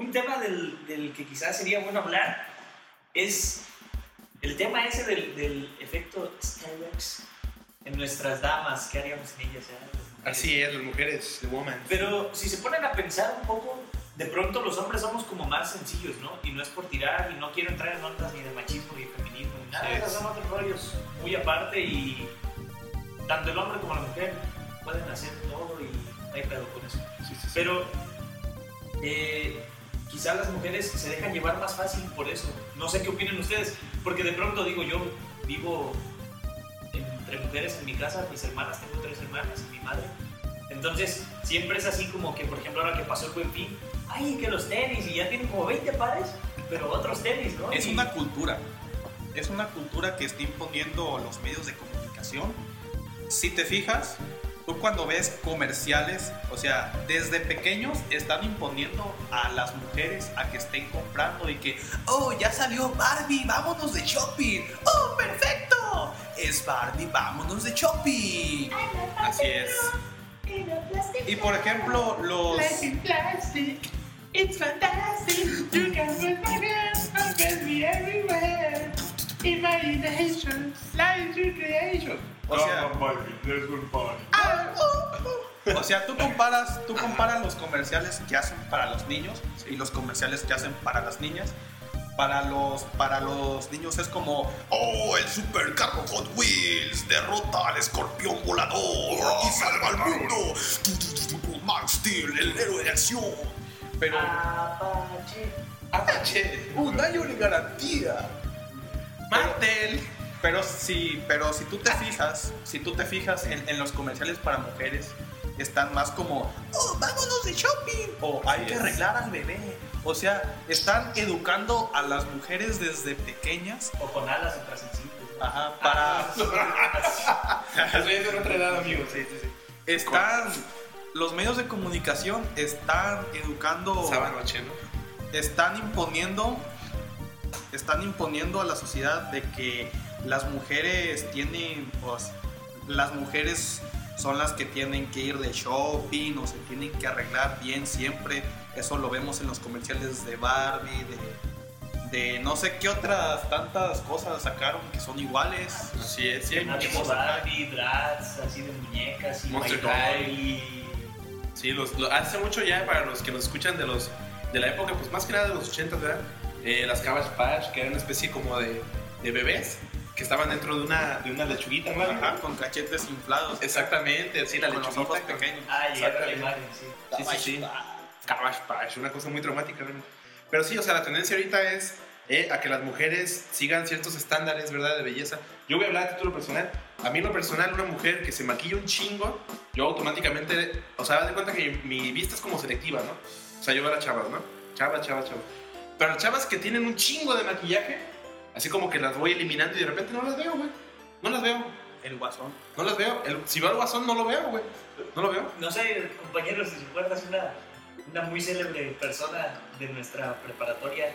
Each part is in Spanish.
un tema del, del que quizás sería bueno hablar es el tema ese del, del efecto Starbucks en nuestras damas. ¿Qué haríamos sin ellas? Así es, las mujeres, the woman. Pero si se ponen a pensar un poco, de pronto los hombres somos como más sencillos, ¿no? Y no es por tirar, y no quiero entrar en ondas ni de machismo ni de feminismo, ni nada. Esos son otros rollos muy aparte y tanto el hombre como la mujer pueden hacer todo y no hay pedo con eso. Sí, sí, sí. Pero eh, quizás las mujeres se dejan llevar más fácil por eso. No sé qué opinan ustedes, porque de pronto digo, yo vivo entre mujeres en mi casa, mis hermanas, tengo tres hermanas y mi madre. Entonces, siempre es así como que, por ejemplo, ahora que pasó el buen fin, ay, que los tenis, y ya tienen como 20 pares, pero otros tenis, ¿no? Es Y- una cultura. Es una cultura que está imponiendo los medios de comunicación. Si te fijas, cuando ves comerciales, o sea, desde pequeños están imponiendo a las mujeres a que estén comprando y que, oh, ya salió Barbie, vámonos de shopping. Oh, perfecto. Es Barbie, vámonos de shopping. Así es. Y por ejemplo, los... plastic, it's fantastic. You can put my hands and get me everywhere. Imagination, life recreation. O sea, O sea, tú comparas, tú comparas los comerciales que hacen para los niños y los comerciales que hacen para las niñas. Para los, para los niños es como, oh, el supercarro Hot Wheels derrota al escorpión volador y salva al mundo. Max Steel, el héroe de acción. Pero, Apache. Apache, un año de garantía. Martel. Pero sí, pero si tú te fijas, si tú te fijas en, en los comerciales para mujeres, están más como, oh, vámonos de shopping, o hay que arreglar al bebé. O sea, están educando a las mujeres desde pequeñas O con alas ultrasensibles. ¿no? ajá, para... Eso ya es de otra edad, amigo. Sí, sí, sí. Están... Los medios de comunicación están educando... Sábado noche, ¿no? están imponiendo están imponiendo a la sociedad de que las mujeres tienen pues las mujeres son las que tienen que ir de shopping o se tienen que arreglar bien siempre. Eso lo vemos en los comerciales de Barbie de, de no sé qué otras tantas cosas sacaron que son iguales. Así es, sí. Barbie, Bratz, así de muñecas, y Monster High, Sí, los, lo- hace mucho ya para los que nos escuchan de los de la época, pues más que nada de los 80, ¿verdad? Eh, las Cabbage Patch, que eran una especie como de, de bebés que estaban dentro de una, de una lechuguita, ¿no? Ajá, con cachetes inflados Exactamente, así la con los lechuguita. ojos con- pequeños Ah, llegué a ver la imagen, sí. Sí, sí, sí. Patch, una cosa muy traumática realmente. Pero sí, o sea, la tendencia ahorita es eh, a que las mujeres sigan ciertos estándares, ¿verdad? De belleza. Yo voy a hablar a título personal. A mí, en lo personal, una mujer que se maquilla un chingo, yo automáticamente, o sea, de cuenta que mi vista es como selectiva, ¿no? O sea, yo veo a las chavas, ¿no? Chavas, chavas, chavas. Pero las chavas que tienen un chingo de maquillaje, así como que las voy eliminando y de repente no las veo, güey. No las veo. el guasón No las veo. El- si veo al guasón, no lo veo, güey. No lo veo. No sé, compañeros, si recuerdas una, una muy célebre persona de nuestra preparatoria.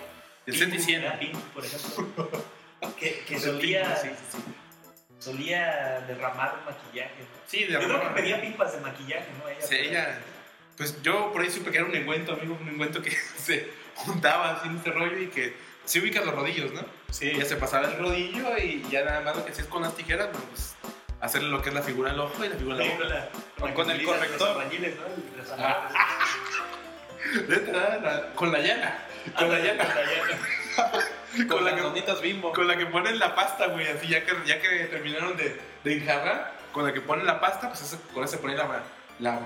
El Pink, Centi 100. era Pink, por ejemplo. que que El solía, sí, sí, sí. solía derramar un maquillaje. ¿no? Sí, de Yo creo que pedía pipas de maquillaje, ¿no? Ella, Sí, ella, pues yo por ahí supe que era un engüento, amigo, un engüento que se juntaba así en este rollo y que se ubican los rodillos, ¿no? sí Ella se pasaba el rodillo y ya nada más lo que hacía es con las tijeras, bueno, pues hacerle lo que es la figura al ojo y la figura Sí, al con, ojo. la, Con la que el corrector. Los ¿no? Ah. Con la llana, con la llana, con la llana. con con la las que- donitas bimbo con la que ponen la pasta, güey, así ya que, ya que terminaron de, de enjarrar, con la que ponen la pasta, pues esa- con esa se pone la, la,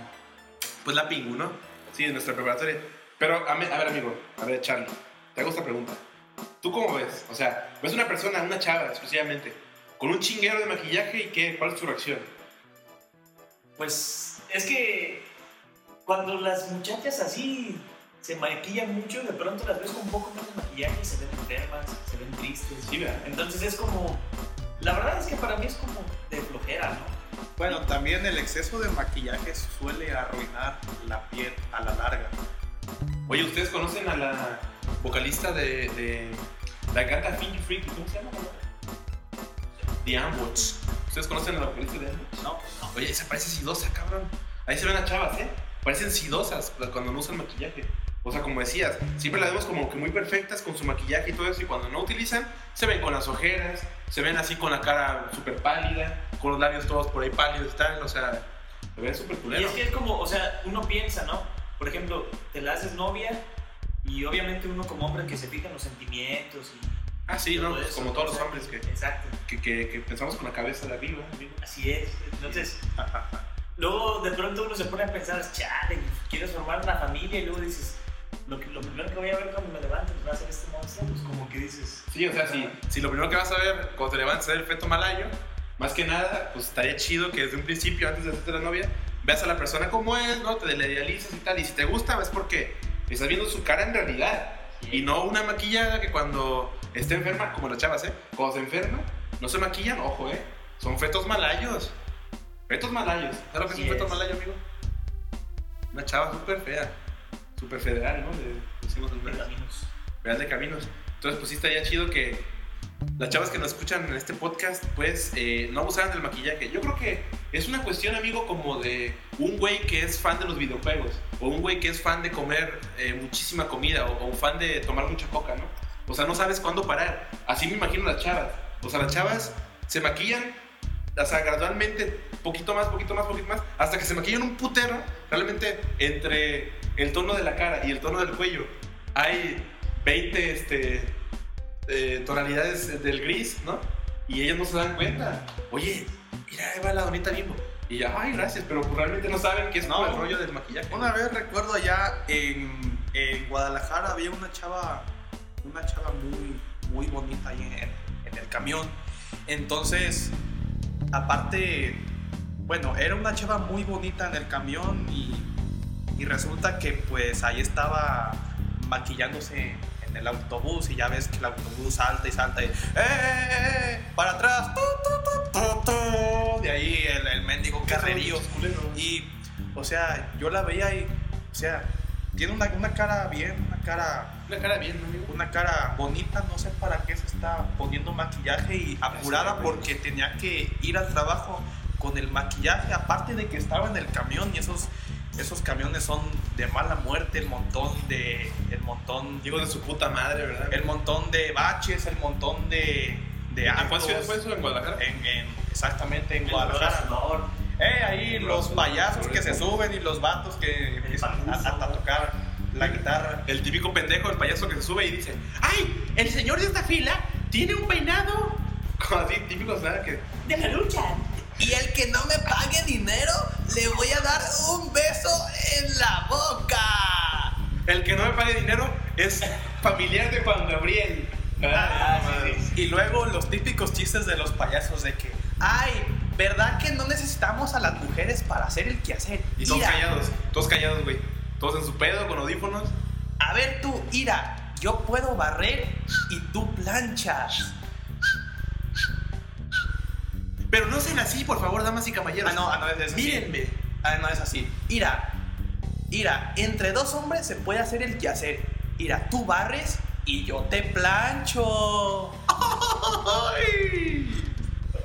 pues la pingu, ¿no? Sí, en nuestra preparatoria. Pero, a, mí- a ver, amigo, a ver, Charlie, te hago esta pregunta. ¿Tú cómo ves? O sea, ves una persona, una chava exclusivamente, con un chinguero de maquillaje y qué? ¿Cuál es tu reacción? Pues es que cuando las muchachas así se maquillan mucho, de pronto las ves con un poco más de maquillaje y se ven enfermas, se ven tristes. Sí, ¿verdad? Entonces es como. La verdad es que para mí es como de flojera, ¿no? Bueno, también el exceso de maquillaje suele arruinar la piel a la larga. Oye, ¿ustedes conocen a la vocalista de, de la canta Fingy Freak? ¿Cómo se llama? The Amwoods. ¿Ustedes conocen a la vocalista de Amwoods? No, Oye, esa parece sidosa, cabrón. Ahí se ven las chavas, ¿eh? Parecen sidosas cuando no usan maquillaje. O sea, como decías, siempre las vemos como que muy perfectas con su maquillaje y todo eso, y cuando no utilizan, se ven con las ojeras, se ven así con la cara súper pálida, con los labios todos por ahí pálidos y tal, o sea, se ven súper Y culero. es que es como, o sea, uno piensa, ¿no? Por ejemplo, te la haces novia y obviamente uno como hombre que se fija en los sentimientos y Ah, sí, ¿no? Pues eso, como todos los hombres que, Exacto, que, que- que pensamos con la cabeza de arriba. amigo. así es. Entonces, luego de pronto uno se pone a pensar, chale, quieres formar una familia y luego dices, lo, que, lo primero que voy a ver cuando me levante va a ser este monstruo, pues como que dices, Sí, o sea, si, si lo primero que vas a ver cuando te levantes es el feto malayo, más que nada, pues estaría chido que desde un principio, antes de hacerte la novia, veas a la persona como es, ¿no? Te la idealizas y tal. Y si te gusta, es porque estás viendo su cara en realidad. Y no una maquillada que cuando esté enferma, como las chavas, ¿eh? Cuando se enferma, no se maquillan, ojo, ¿eh? Son fetos malayos. Fetos malayos. ¿Sabes lo que es un feto malayo, amigo? Una chava súper fea. Súper federal, ¿no? Le decimos de caminos. Real de Caminos. Entonces, pues sí estaría chido que las chavas que nos escuchan en este podcast, pues eh, no abusaran del maquillaje. Yo creo que es una cuestión, amigo, como de un güey que es fan de los videojuegos, o un güey que es fan de comer eh, muchísima comida, o, un fan de tomar mucha coca, ¿no? O sea, no sabes cuándo parar. Así me imagino las chavas. O sea, las chavas se maquillan, o sea, gradualmente, poquito más, poquito más, poquito más, hasta que se maquillan un putero, realmente entre el tono de la cara y el tono del cuello. Hay 20 este, eh, tonalidades del gris, ¿no? Y ellas no se dan cuenta. Oye, mira, ahí va la donita bimbo. Y ya, ay, gracias, pero pues realmente no saben qué es no. el rollo del maquillaje. Una vez recuerdo allá en, en Guadalajara había una chava, una chava muy, muy bonita ahí en, en el camión. Entonces, aparte, bueno, era una chava muy bonita en el camión y, y resulta que pues ahí estaba maquillándose en el autobús y ya ves que el autobús salta y salta y ¡eh, eh, eh, eh! para atrás tu, tu, tu, de ahí el, el mendigo carrerío y, o sea, yo la veía y, o sea, tiene una, una cara bien, una cara, Una cara bien, ¿no, amigo? una cara bonita, no sé para qué se está poniendo maquillaje y apurada porque tenía que ir al trabajo con el maquillaje, aparte de que estaba en el camión y esos, esos camiones son de mala muerte, el montón de, montón, Digo de su puta madre, ¿verdad? el montón de baches, el montón de, de ¿En cuál actos. ciudad fue eso? ¿En Guadalajara? En, en- exactamente en El Guadalajara. corazón. Eh, ahí los payasos que se suben y los vatos que empiezan a, a- tocar la guitarra. El típico pendejo, el payaso que se sube y dice, ¡ay! El señor de esta fila tiene un peinado. Como así, típico, ¿sabes? Que De la lucha. Y el que no me pague dinero, le voy a dar un beso en la boca. El que no me pague dinero es familiar de Juan Gabriel. Ah, sí, sí. Y luego los típicos chistes de los payasos de que, ay, ¿verdad que no necesitamos a las mujeres para hacer el quehacer? Y todos callados, todos callados, güey. Todos en su pedo, con audífonos. A ver tú, Ira, yo puedo barrer y tú planchas. Pero no sean así, por favor, damas y caballeros. Ah, no, ah, no es así. Mírenme. Ah, no es así. Ira, Ira, entre dos hombres se puede hacer el quehacer. Ira, tú barres y yo te plancho. Ay.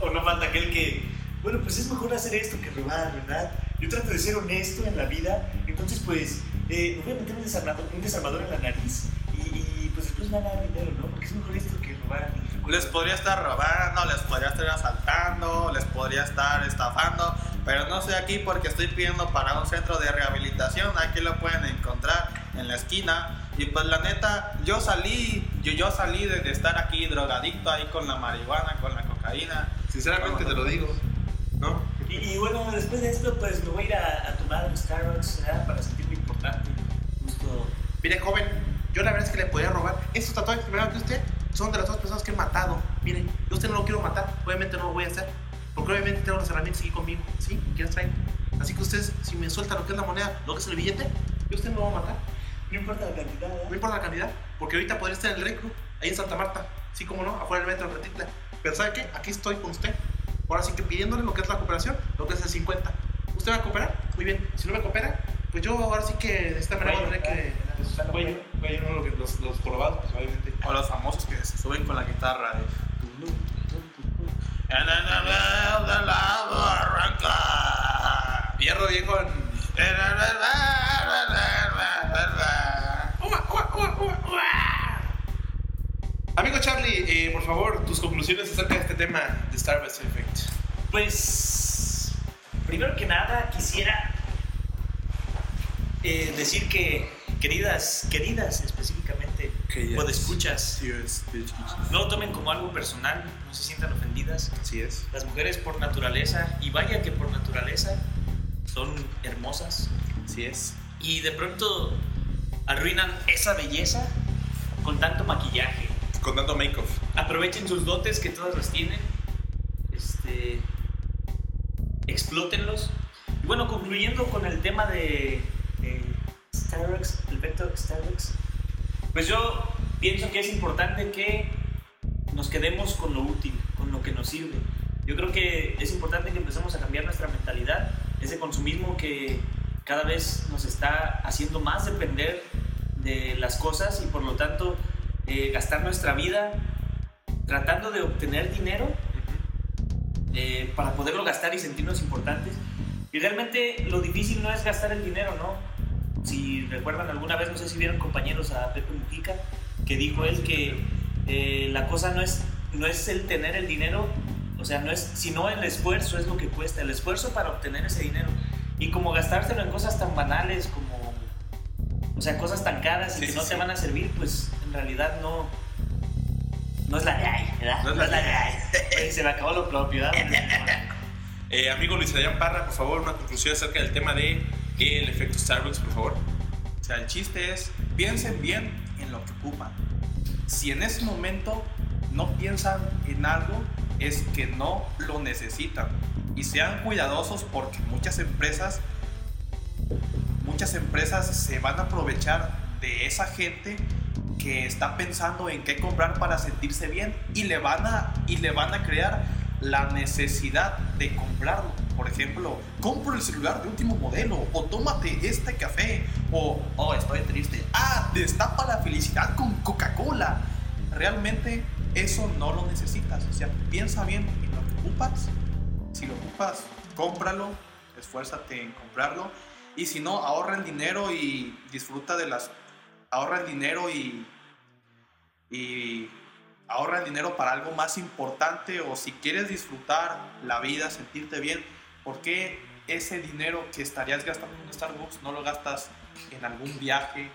O no falta aquel que, bueno, pues es mejor hacer esto que robar, ¿verdad? Yo trato de ser honesto en la vida, entonces pues eh, me voy a meter un desarmador, un desarmador en la nariz y, y, pues después me van a dar dinero, ¿no? Porque es mejor esto que robar. Les podría estar robando, les podría estar asaltando, les podría estar estafando, pero no estoy aquí porque estoy pidiendo para un centro de rehabilitación. Aquí lo pueden encontrar en la esquina. Y pues la neta, yo salí, yo, yo salí de, de estar aquí drogadicto ahí con la marihuana, con la cocaína. Sinceramente te lo digo. ¿No? Y, y bueno, después de esto pues me voy a ir a, a tomar un Starbucks ¿verdad? para sentirme importante. Justo. Mire, joven, yo la verdad es que le podría robar. Estos tatuajes que me que usted son de las dos personas que he matado. Mire, yo usted no lo quiero matar. Obviamente no lo voy a hacer. Porque obviamente tengo las herramientas aquí conmigo. ¿Sí? ¿Qué las traen? Así que ustedes, si me sueltan lo que es la moneda, lo que es el billete, yo a usted no lo va a matar. No importa la cantidad, ¿verdad? No importa la cantidad. Porque ahorita podría estar en el recru, ahí en Santa Marta. Sí, como no, afuera del metro de Catitla. Pero ¿sabe qué? Aquí estoy con usted. Ahora sí que pidiéndole lo que es la cooperación, lo que es el 50. ¿Usted va a cooperar? Muy bien. Si no me coopera, pues yo ahora sí que de esta manera voy a tener que... Pues, cuello, cuello, no, lo que- los, los jorobados, pues obviamente. O los famosos que se suben con la guitarra de... En viejo. Amigo Charlie, eh, por favor, tus conclusiones acerca de este tema de Star Effect. Pues, primero que nada, quisiera eh, decir que, queridas, queridas específicamente, que yes, escuchas, yes, yes, no tomen como algo personal, no se sientan ofendidos. Así es. Las mujeres por naturaleza, y vaya que por naturaleza, son hermosas Así es. y de pronto arruinan esa belleza con tanto maquillaje. Con tanto make-off. Aprovechen sus dotes que todas las tienen. Este. Explótenlos. Y bueno, concluyendo con el tema de. de Starbucks, el vector Starbucks. Pues yo pienso que es importante que nos quedemos con lo útil, nos sirve. Yo creo que es importante que empecemos a cambiar nuestra mentalidad, ese consumismo que cada vez nos está haciendo más depender de las cosas y por lo tanto eh, gastar nuestra vida tratando de obtener dinero eh, para poderlo gastar y sentirnos importantes. Y realmente lo difícil no es gastar el dinero, ¿no? Si recuerdan alguna vez, no sé si vieron compañeros a Pepe Mujica, que dijo él que eh, la cosa no es, no es el tener el dinero, o sea, no es, sino el esfuerzo es lo que cuesta, el esfuerzo para obtener ese dinero. Y como gastárselo en cosas tan banales como, o sea, cosas tan caras y Sí, que no sí. te van a servir, pues en realidad no, no es la de ahí, ¿verdad? No es la de ahí. Oye, Se me acabó lo propio, ¿verdad? Eh, amigo Luis Adrián Parra, por favor, una conclusión acerca del tema de el efecto Starbucks, por favor. O sea, el chiste es, piensen bien en lo que ocupan. Si en ese momento no piensan en algo, es que no lo necesitan. Y sean cuidadosos porque muchas empresas, muchas empresas se van a aprovechar de esa gente que está pensando en qué comprar para sentirse bien y le van a, y le van a crear la necesidad de comprarlo. Por ejemplo, compro el celular de último modelo, o tómate este café, o oh, estoy triste. Ah, destapa la felicidad con Coca-Cola. Realmente eso no lo necesitas. O sea, piensa bien en lo que ocupas. Si lo ocupas, cómpralo, esfuérzate en comprarlo. Y si no, ahorra el dinero y disfruta de las. Ahorra el dinero y. Y ahorra el dinero para algo más importante o si quieres disfrutar la vida, sentirte bien, ¿por qué ese dinero que estarías gastando en Starbucks no lo gastas en algún viaje,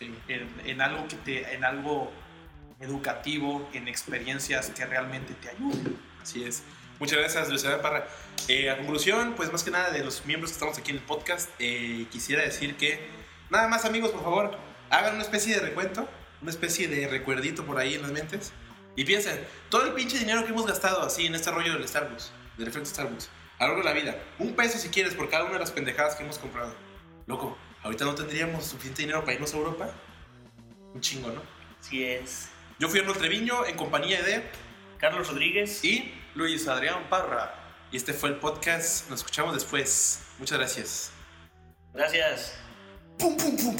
en, en algo que te, en algo educativo, en experiencias que realmente te ayuden? Así es. Muchas gracias, Adrián Parra. Eh, a conclusión, pues más que nada de los miembros que estamos aquí en el podcast, eh, quisiera decir que, nada más amigos, por favor, hagan una especie de recuento, una especie de recuerdito por ahí en las mentes. Y piensen, todo el pinche dinero que hemos gastado así en este rollo del Starbucks, del efecto Starbucks, a lo largo de la vida, un peso si quieres por cada una de las pendejadas que hemos comprado. Loco, ahorita no tendríamos suficiente dinero para irnos a Europa. Un chingo, ¿no? Así es. Yo fui Arnold Treviño en compañía de... Carlos Rodríguez. Y, Luis Adrián Parra. y este fue el podcast. Nos escuchamos después. Muchas gracias. Gracias. Pum, pum, pum.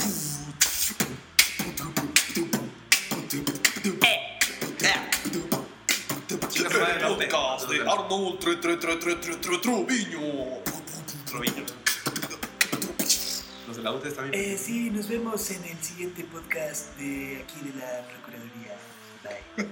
Podcast de Arnold Tre- Tre- Tre- Tre- Tre- Tre- Treviño. Treviño. Los de la UTE están bien. Eh, sí, nos vemos en el siguiente podcast de aquí de la Procuraduría. day.